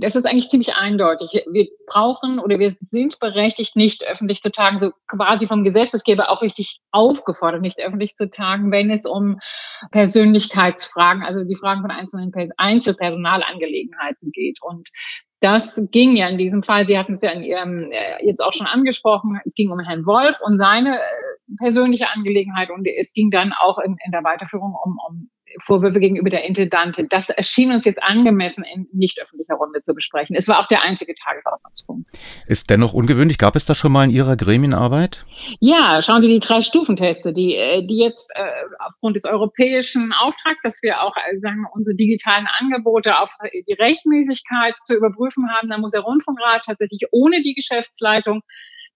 das ist eigentlich ziemlich eindeutig. Wir brauchen oder wir sind berechtigt, nicht öffentlich zu tagen, so quasi vom Gesetzesgeber auch richtig aufgefordert, nicht öffentlich zu tagen, wenn es um Persönlichkeitsfragen, also die Fragen von einzelnen Einzelpersonalangelegenheiten geht. Und das ging ja in diesem Fall, Sie hatten es ja in Ihrem äh, jetzt auch schon angesprochen, es ging um Herrn Wolf und seine äh, persönliche Angelegenheit und es ging dann auch in, in der Weiterführung um, um Vorwürfe gegenüber der Intendantin. Das erschien uns jetzt angemessen in nicht öffentlicher Runde zu besprechen. Es war auch der einzige Tagesordnungspunkt. Ist dennoch ungewöhnlich. Gab es das schon mal in Ihrer Gremienarbeit? Ja, schauen Sie die drei Stufenteste, die, äh, die jetzt äh, aufgrund des europäischen Auftrags, dass wir auch äh, sagen, unsere digitalen Angebote auf die Rechtmäßigkeit zu überprüfen haben, da muss der Rundfunkrat tatsächlich ohne die Geschäftsleitung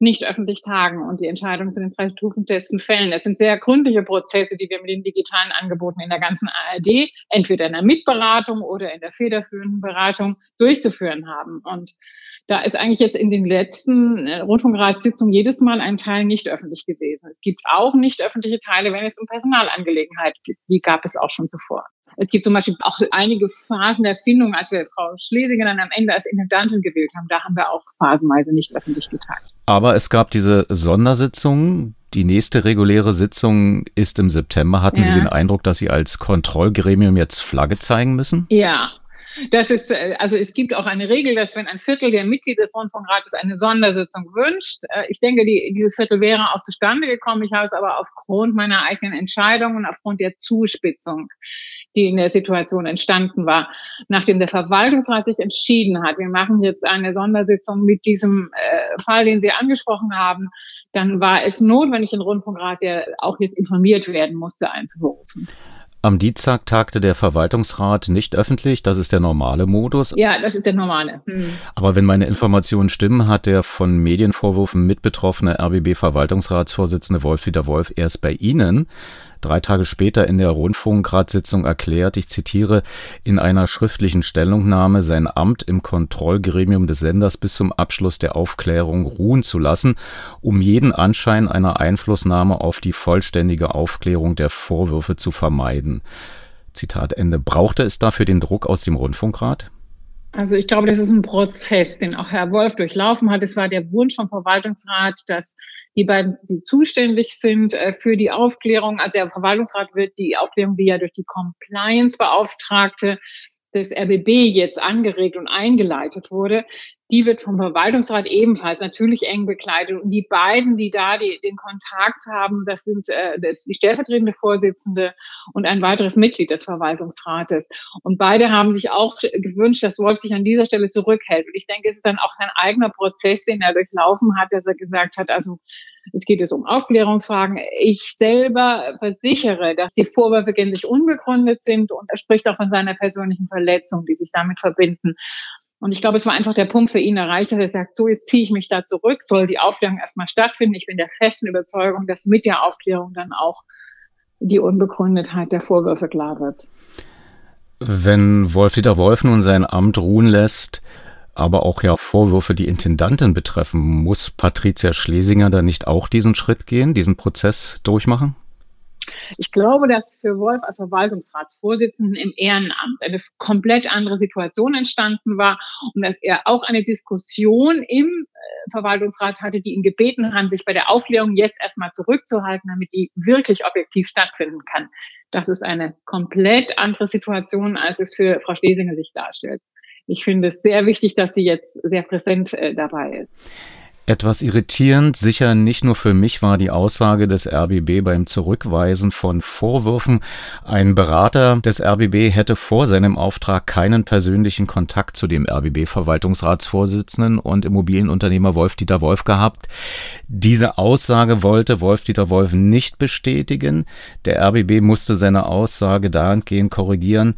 nicht öffentlich tagen und die Entscheidung zu den drei Stufentesten fällen. Das sind sehr gründliche Prozesse, die wir mit den digitalen Angeboten in der ganzen ARD, entweder in der Mitberatung oder in der federführenden Beratung durchzuführen haben. Und da ist eigentlich jetzt in den letzten äh, Rundfunkratssitzungen jedes Mal ein Teil nicht öffentlich gewesen. Es gibt auch nicht öffentliche Teile, wenn es um Personalangelegenheiten geht. Die gab es auch schon zuvor. Es gibt zum Beispiel auch einige Phasen der Findung, als wir Frau Schlesinger dann am Ende als Intendantin gewählt haben. Da haben wir auch phasenweise nicht öffentlich geteilt. Aber es gab diese Sondersitzungen. Die nächste reguläre Sitzung ist im September. Hatten ja. Sie den Eindruck, dass Sie als Kontrollgremium jetzt Flagge zeigen müssen? Ja, das ist, äh, also es gibt auch eine Regel, dass wenn ein Viertel der Mitglieder des Rundfunkrates eine Sondersitzung wünscht, äh, ich denke, die, dieses Viertel wäre auch zustande gekommen. Ich habe es aber aufgrund meiner eigenen Entscheidung und aufgrund der Zuspitzung, die in der Situation entstanden war, nachdem der Verwaltungsrat sich entschieden hat, wir machen jetzt eine Sondersitzung mit diesem äh, Fall, den Sie angesprochen haben, dann war es notwendig, den Rundfunkrat, der auch jetzt informiert werden musste, einzuberufen. Am Dienstag tagte der Verwaltungsrat nicht öffentlich, das ist der normale Modus. Ja, das ist der normale. Hm. Aber wenn meine Informationen stimmen, hat der von Medienvorwürfen mitbetroffene RBB-Verwaltungsratsvorsitzende Wolf-Dieter Wolf erst bei Ihnen drei Tage später in der Rundfunkratssitzung erklärt, ich zitiere, in einer schriftlichen Stellungnahme sein Amt im Kontrollgremium des Senders bis zum Abschluss der Aufklärung ruhen zu lassen, um jeden Anschein einer Einflussnahme auf die vollständige Aufklärung der Vorwürfe zu vermeiden. Zitat Ende. Brauchte es dafür den Druck aus dem Rundfunkrat? Also ich glaube, das ist ein Prozess, den auch Herr Wolf durchlaufen hat. Es war der Wunsch vom Verwaltungsrat, dass die beiden, die zuständig sind äh, für die Aufklärung, also der Verwaltungsrat wird die Aufklärung, die ja durch die Compliance-Beauftragte des RBB jetzt angeregt und eingeleitet wurde, die wird vom Verwaltungsrat ebenfalls natürlich eng begleitet. Und die beiden, die da die, den Kontakt haben, das sind äh, das die stellvertretende Vorsitzende und ein weiteres Mitglied des Verwaltungsrates. Und beide haben sich auch gewünscht, dass Wolf sich an dieser Stelle zurückhält. Und ich denke, es ist dann auch sein eigener Prozess, den er durchlaufen hat, dass er gesagt hat, also es geht jetzt um Aufklärungsfragen. Ich selber versichere, dass die Vorwürfe gänzlich unbegründet sind und er spricht auch von seiner persönlichen Verletzung, die sich damit verbinden. Und ich glaube, es war einfach der Punkt für ihn erreicht, dass er sagt, so, jetzt ziehe ich mich da zurück, soll die Aufklärung erstmal stattfinden. Ich bin der festen Überzeugung, dass mit der Aufklärung dann auch die Unbegründetheit der Vorwürfe klar wird. Wenn Wolf-Dieter Wolf nun sein Amt ruhen lässt, aber auch ja Vorwürfe, die Intendantin betreffen, muss Patricia Schlesinger da nicht auch diesen Schritt gehen, diesen Prozess durchmachen? Ich glaube, dass für Wolf als Verwaltungsratsvorsitzenden im Ehrenamt eine komplett andere Situation entstanden war und dass er auch eine Diskussion im äh, Verwaltungsrat hatte, die ihn gebeten haben, sich bei der Aufklärung jetzt erstmal zurückzuhalten, damit die wirklich objektiv stattfinden kann. Das ist eine komplett andere Situation, als es für Frau Schlesinger sich darstellt. Ich finde es sehr wichtig, dass sie jetzt sehr präsent äh, dabei ist. Etwas irritierend, sicher nicht nur für mich, war die Aussage des RBB beim Zurückweisen von Vorwürfen. Ein Berater des RBB hätte vor seinem Auftrag keinen persönlichen Kontakt zu dem RBB-Verwaltungsratsvorsitzenden und Immobilienunternehmer Wolf-Dieter Wolf gehabt. Diese Aussage wollte Wolf-Dieter Wolf nicht bestätigen. Der RBB musste seine Aussage dahingehend korrigieren,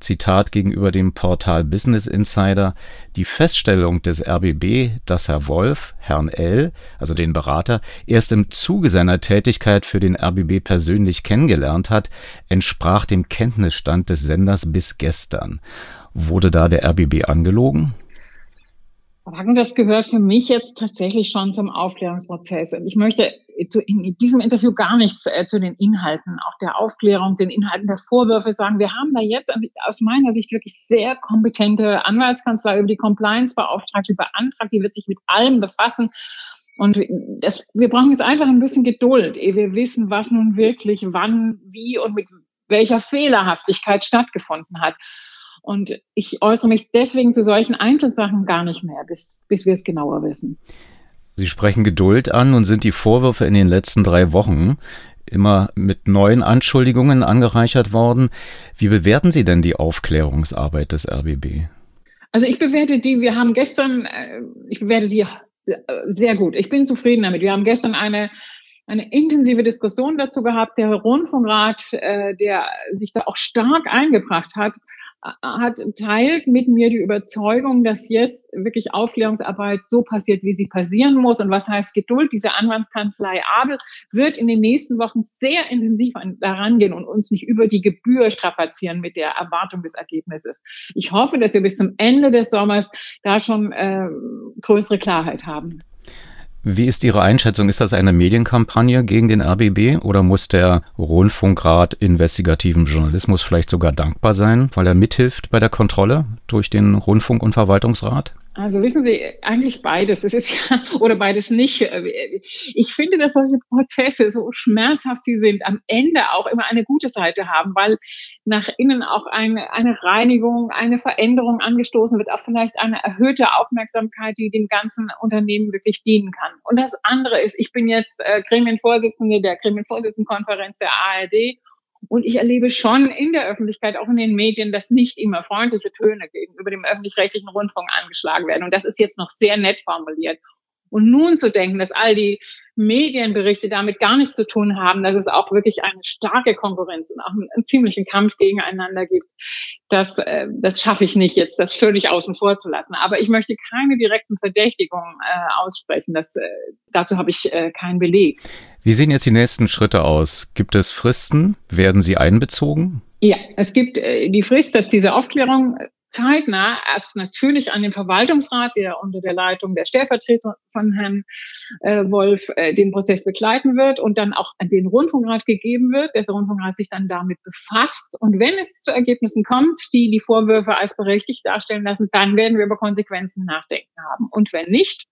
Zitat gegenüber dem Portal Business Insider, die Feststellung des RBB, dass Herr Wolf Herrn L., also den Berater, erst im Zuge seiner Tätigkeit für den RBB persönlich kennengelernt hat, entsprach dem Kenntnisstand des Senders bis gestern. Wurde da der RBB angelogen? Das gehört für mich jetzt tatsächlich schon zum Aufklärungsprozess. Und ich möchte in diesem Interview gar nichts äh, zu den Inhalten, auch der Aufklärung, den Inhalten der Vorwürfe sagen. Wir haben da jetzt aus meiner Sicht wirklich sehr kompetente Anwaltskanzlei über die Compliance-Beauftragte beantragt. Die wird sich mit allem befassen. Und das, wir brauchen jetzt einfach ein bisschen Geduld, ehe wir wissen, was nun wirklich wann, wie und mit welcher Fehlerhaftigkeit stattgefunden hat. Und ich äußere mich deswegen zu solchen Einzelsachen gar nicht mehr, bis, bis wir es genauer wissen. Sie sprechen Geduld an und sind die Vorwürfe in den letzten drei Wochen immer mit neuen Anschuldigungen angereichert worden. Wie bewerten Sie denn die Aufklärungsarbeit des RBB? Also ich bewerte die, wir haben gestern, äh, ich bewerte die äh, sehr gut. Ich bin zufrieden damit. Wir haben gestern eine eine intensive Diskussion dazu gehabt. Der Rundfunkrat, äh, der sich da auch stark eingebracht hat, hat teilt mit mir die Überzeugung, dass jetzt wirklich Aufklärungsarbeit so passiert, wie sie passieren muss. Und was heißt Geduld? Diese Anwaltskanzlei Abel wird in den nächsten Wochen sehr intensiv daran gehen und uns nicht über die Gebühr strapazieren mit der Erwartung des Ergebnisses. Ich hoffe, dass wir bis zum Ende des Sommers da schon äh, größere Klarheit haben. Wie ist Ihre Einschätzung? Ist das eine Medienkampagne gegen den RBB oder muss der Rundfunkrat investigativen Journalismus vielleicht sogar dankbar sein, weil er mithilft bei der Kontrolle durch den Rundfunk- und Verwaltungsrat? Also wissen Sie, eigentlich beides. Es ist ja, oder beides nicht. Ich finde, dass solche Prozesse, so schmerzhaft sie sind, am Ende auch immer eine gute Seite haben, weil nach innen auch eine, eine Reinigung, eine Veränderung angestoßen wird, auch vielleicht eine erhöhte Aufmerksamkeit, die dem ganzen Unternehmen wirklich dienen kann. Und das andere ist, ich bin jetzt äh, Gremienvorsitzende der Gremienvorsitzendenkonferenz der ARD und ich erlebe schon in der Öffentlichkeit, auch in den Medien, dass nicht immer freundliche Töne gegenüber dem öffentlich-rechtlichen Rundfunk angeschlagen werden. Und das ist jetzt noch sehr nett formuliert. Und nun zu denken, dass all die Medienberichte damit gar nichts zu tun haben, dass es auch wirklich eine starke Konkurrenz und auch einen, einen ziemlichen Kampf gegeneinander gibt, das, äh, das schaffe ich nicht jetzt, das völlig außen vor zu lassen. Aber ich möchte keine direkten Verdächtigungen äh, aussprechen. Das, äh, dazu habe ich äh, keinen Beleg. Wie sehen jetzt die nächsten Schritte aus? Gibt es Fristen? Werden sie einbezogen? Ja, es gibt äh, die Frist, dass diese Aufklärung zeitnah erst natürlich an den Verwaltungsrat, der unter der Leitung der Stellvertreter von Herrn äh, Wolf äh, den Prozess begleiten wird und dann auch an den Rundfunkrat gegeben wird. Der Rundfunkrat sich dann damit befasst. Und wenn es zu Ergebnissen kommt, die die Vorwürfe als berechtigt darstellen lassen, dann werden wir über Konsequenzen nachdenken haben. Und wenn nicht,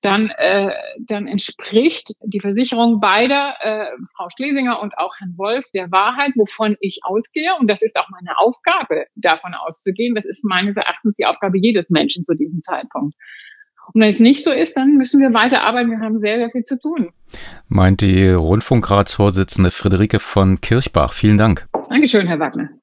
dann, äh, dann entspricht die Versicherung beider, äh, Frau Schlesinger und auch Herrn Wolf, der Wahrheit, wovon ich ausgehe. Und das ist auch meine Aufgabe, davon auszugehen. Das ist meines Erachtens die Aufgabe jedes Menschen zu diesem Zeitpunkt. Und wenn es nicht so ist, dann müssen wir weiterarbeiten. Wir haben sehr, sehr viel zu tun. Meint die Rundfunkratsvorsitzende Friederike von Kirchbach. Vielen Dank. Dankeschön, Herr Wagner.